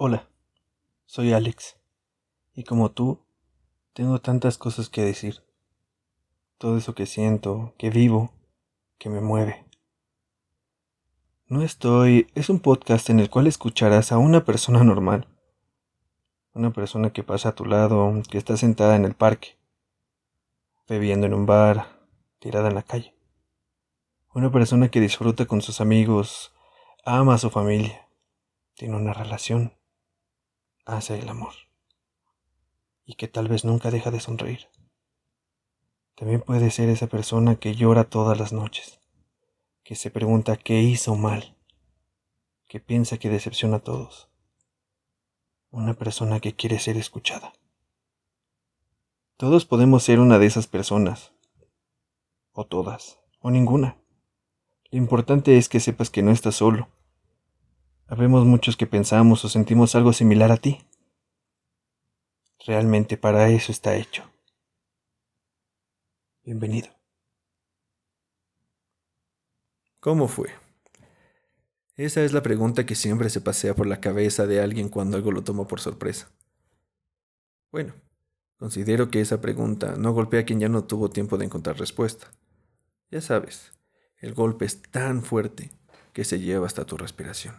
Hola, soy Alex, y como tú, tengo tantas cosas que decir. Todo eso que siento, que vivo, que me mueve. No estoy... es un podcast en el cual escucharás a una persona normal. Una persona que pasa a tu lado, que está sentada en el parque, bebiendo en un bar, tirada en la calle. Una persona que disfruta con sus amigos, ama a su familia, tiene una relación hace el amor y que tal vez nunca deja de sonreír. También puede ser esa persona que llora todas las noches, que se pregunta qué hizo mal, que piensa que decepciona a todos. Una persona que quiere ser escuchada. Todos podemos ser una de esas personas, o todas, o ninguna. Lo importante es que sepas que no estás solo Habemos muchos que pensamos o sentimos algo similar a ti. Realmente para eso está hecho. Bienvenido. ¿Cómo fue? Esa es la pregunta que siempre se pasea por la cabeza de alguien cuando algo lo toma por sorpresa. Bueno, considero que esa pregunta no golpea a quien ya no tuvo tiempo de encontrar respuesta. Ya sabes, el golpe es tan fuerte que se lleva hasta tu respiración.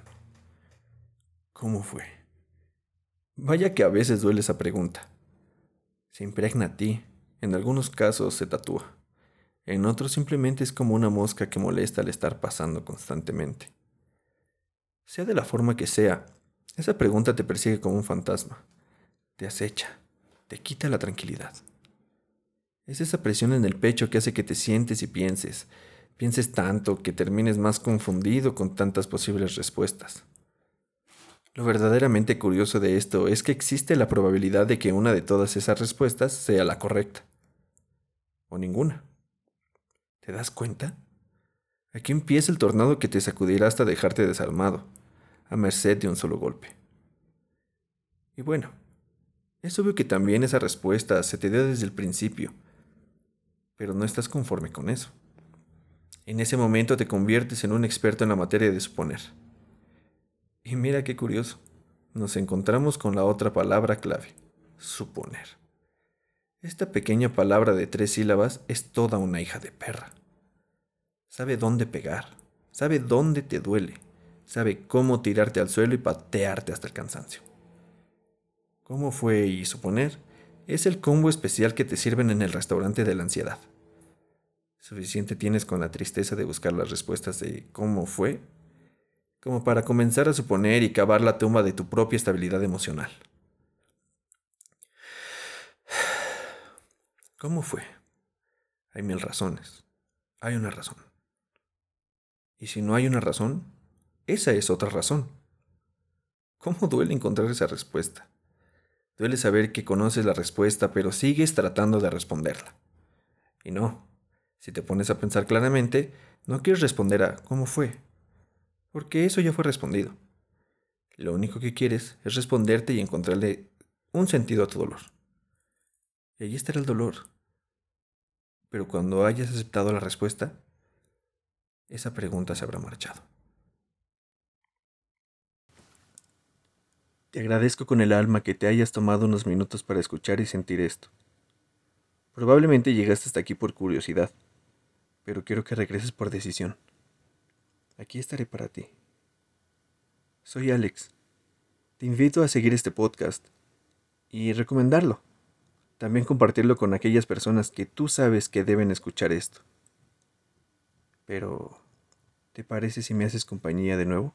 ¿Cómo fue? Vaya que a veces duele esa pregunta. Se impregna a ti, en algunos casos se tatúa, en otros simplemente es como una mosca que molesta al estar pasando constantemente. Sea de la forma que sea, esa pregunta te persigue como un fantasma, te acecha, te quita la tranquilidad. Es esa presión en el pecho que hace que te sientes y pienses, pienses tanto que termines más confundido con tantas posibles respuestas. Lo verdaderamente curioso de esto es que existe la probabilidad de que una de todas esas respuestas sea la correcta. O ninguna. ¿Te das cuenta? Aquí empieza el tornado que te sacudirá hasta dejarte desarmado, a merced de un solo golpe. Y bueno, es obvio que también esa respuesta se te dio desde el principio, pero no estás conforme con eso. En ese momento te conviertes en un experto en la materia de suponer. Y mira qué curioso, nos encontramos con la otra palabra clave, suponer. Esta pequeña palabra de tres sílabas es toda una hija de perra. Sabe dónde pegar, sabe dónde te duele, sabe cómo tirarte al suelo y patearte hasta el cansancio. ¿Cómo fue y suponer? Es el combo especial que te sirven en el restaurante de la ansiedad. Suficiente tienes con la tristeza de buscar las respuestas de cómo fue como para comenzar a suponer y cavar la tumba de tu propia estabilidad emocional. ¿Cómo fue? Hay mil razones. Hay una razón. Y si no hay una razón, esa es otra razón. ¿Cómo duele encontrar esa respuesta? Duele saber que conoces la respuesta, pero sigues tratando de responderla. Y no, si te pones a pensar claramente, no quieres responder a ¿cómo fue? Porque eso ya fue respondido. Lo único que quieres es responderte y encontrarle un sentido a tu dolor. Y allí estará el dolor. Pero cuando hayas aceptado la respuesta, esa pregunta se habrá marchado. Te agradezco con el alma que te hayas tomado unos minutos para escuchar y sentir esto. Probablemente llegaste hasta aquí por curiosidad, pero quiero que regreses por decisión aquí estaré para ti. Soy Alex. Te invito a seguir este podcast y recomendarlo. También compartirlo con aquellas personas que tú sabes que deben escuchar esto. Pero, ¿te parece si me haces compañía de nuevo?